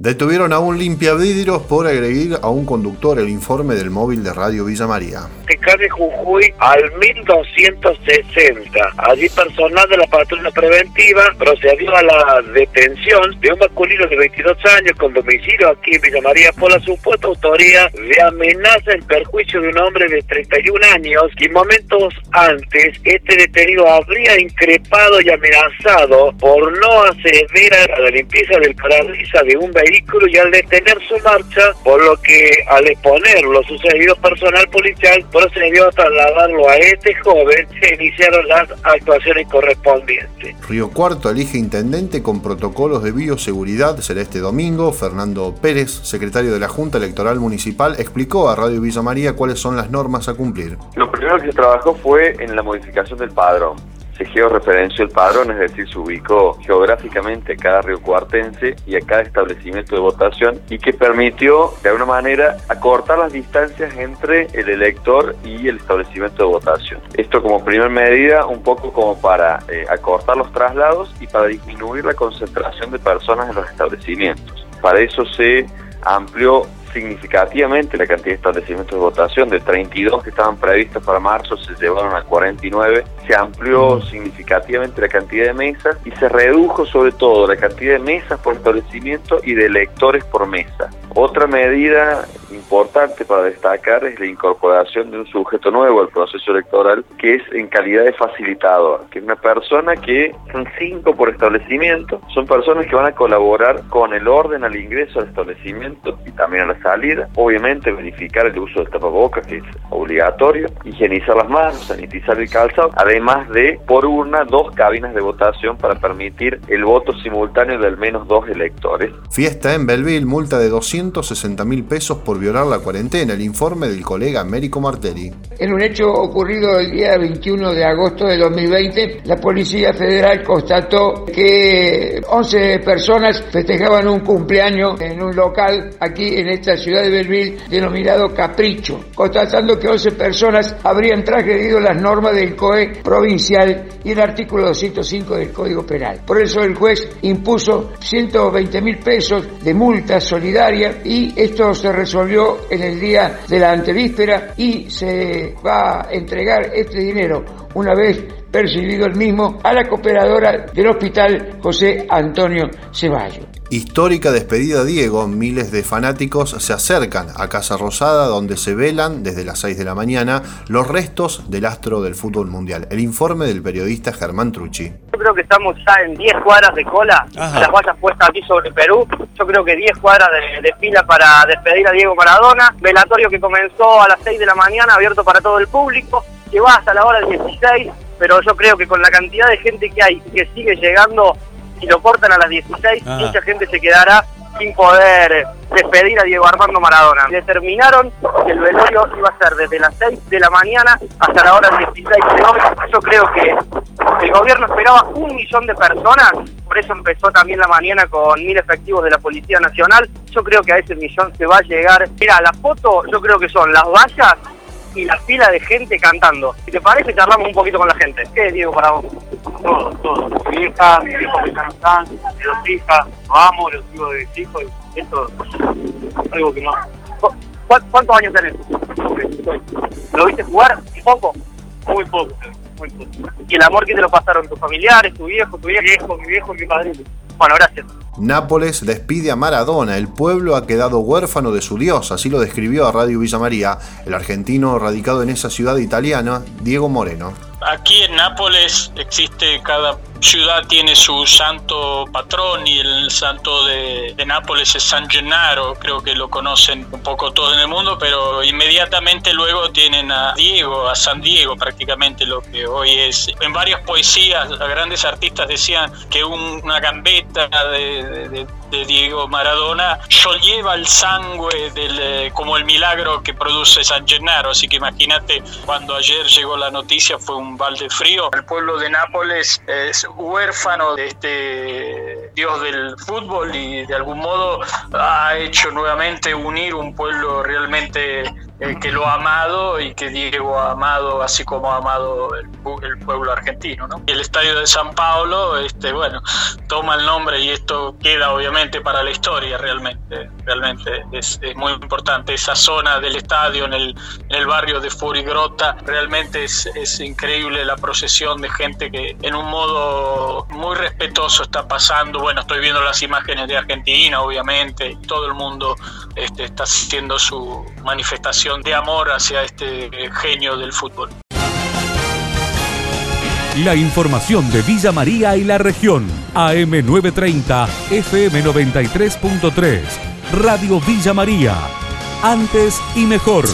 Detuvieron a un limpiavidrios por agredir a un conductor el informe del móvil de Radio Villa María. de Jujuy al 1260. Allí personal de la patrulla preventiva procedió a la detención de un masculino de 22 años con domicilio aquí en Villa María por la supuesta autoría de amenaza en perjuicio de un hombre de 31 años y momentos antes este detenido habría increpado y amenazado por no acceder a la limpieza del parabrisas de un vehículo vehículo y al detener su marcha, por lo que al exponer lo sucedido personal policial procedió a trasladarlo a este joven, se iniciaron las actuaciones correspondientes. Río Cuarto elige intendente con protocolos de bioseguridad. Será este domingo. Fernando Pérez, secretario de la Junta Electoral Municipal, explicó a Radio Villa María cuáles son las normas a cumplir. Lo primero que se trabajó fue en la modificación del padrón se georreferenció el padrón, es decir, se ubicó geográficamente a cada río cuartense y a cada establecimiento de votación y que permitió, de alguna manera, acortar las distancias entre el elector y el establecimiento de votación. Esto como primera medida, un poco como para eh, acortar los traslados y para disminuir la concentración de personas en los establecimientos. Para eso se amplió significativamente la cantidad de establecimientos de votación, de 32 que estaban previstos para marzo se llevaron a 49, se amplió significativamente la cantidad de mesas y se redujo sobre todo la cantidad de mesas por establecimiento y de electores por mesa. Otra medida importante para destacar es la incorporación de un sujeto nuevo al proceso electoral que es en calidad de facilitador, que es una persona que son cinco por establecimiento, son personas que van a colaborar con el orden al ingreso al establecimiento y también a la salida, obviamente verificar el uso del tapabocas que es obligatorio, higienizar las manos, sanitizar el calzado, además de por urna dos cabinas de votación para permitir el voto simultáneo de al menos dos electores. Fiesta en Belville, multa de 260 mil pesos por violar la cuarentena, el informe del colega Américo Martelli. En un hecho ocurrido el día 21 de agosto de 2020, la Policía Federal constató que 11 personas festejaban un cumpleaños en un local aquí en esta ciudad de Belville denominado Capricho, constatando que 11 personas habrían transgredido las normas del COE provincial y el artículo 205 del Código Penal. Por eso el juez impuso 120 mil pesos de multa solidaria y esto se resolvió en el día de la antevíspera y se va a entregar este dinero una vez percibido el mismo a la cooperadora del hospital José Antonio Ceballos. Histórica despedida Diego, miles de fanáticos se acercan a Casa Rosada donde se velan desde las 6 de la mañana los restos del astro del fútbol mundial. El informe del periodista Germán Trucci. Yo creo que estamos ya en 10 cuadras de cola, las vallas puestas aquí sobre Perú. Yo creo que 10 cuadras de, de, fila para despedir a Diego Maradona. Velatorio que comenzó a las 6 de la mañana, abierto para todo el público, que va hasta la hora 16, pero yo creo que con la cantidad de gente que hay y que sigue llegando si lo cortan a las 16, mucha gente se quedará sin poder despedir a Diego Armando Maradona. Determinaron que el velorio iba a ser desde las 6 de la mañana hasta la hora 16 de hoy. Yo creo que el gobierno esperaba un millón de personas, por eso empezó también la mañana con mil efectivos de la Policía Nacional. Yo creo que a ese millón se va a llegar. Mira, la foto yo creo que son las vallas y la fila de gente cantando. Si te parece, charlamos un poquito con la gente. ¿Qué es Diego para vos? Todo, todo. Mi hija, mi hijo que ya están, dos hijas, lo amo, los hijos de mis hijos, esto algo que no. ¿Cuántos años tenés? ¿Lo viste jugar? ¿Poco? Muy poco, muy poco. ¿Y el amor que te lo pasaron tus familiares, tu viejo, tu viejo? Mi viejo, mi viejo y mi padrino. Bueno, gracias. Nápoles despide a Maradona. El pueblo ha quedado huérfano de su dios, así lo describió a Radio Villa María el argentino radicado en esa ciudad italiana, Diego Moreno. Aquí en Nápoles existe cada ciudad tiene su santo patrón y el santo de, Nápoles es San Gennaro, creo que lo conocen un poco todo en el mundo, pero inmediatamente luego tienen a Diego, a San Diego prácticamente lo que hoy es. En varias poesías, grandes artistas decían que una gambeta de, de Diego Maradona lleva el sangre del, eh, como el milagro que produce San Gennaro. Así que imagínate, cuando ayer llegó la noticia fue un balde frío. El pueblo de Nápoles es huérfano de este dios del fútbol y de algún modo ha hecho nuevamente unir un pueblo realmente que lo ha amado y que Diego ha amado así como ha amado el, pueblo argentino. ¿no? El estadio de San Paulo, este, bueno, toma el nombre y esto queda obviamente para la historia realmente, realmente es, muy importante. Esa zona del estadio en el, en el barrio de Furigrota, realmente es, es increíble la procesión de gente que en un modo muy respetuoso está pasando. Bueno, estoy viendo las imágenes de Argentina, obviamente, todo el mundo este, está haciendo su manifestación de amor hacia este genio del fútbol. La información de Villa María y la región. AM930, FM93.3. Radio Villa María. Antes y mejor.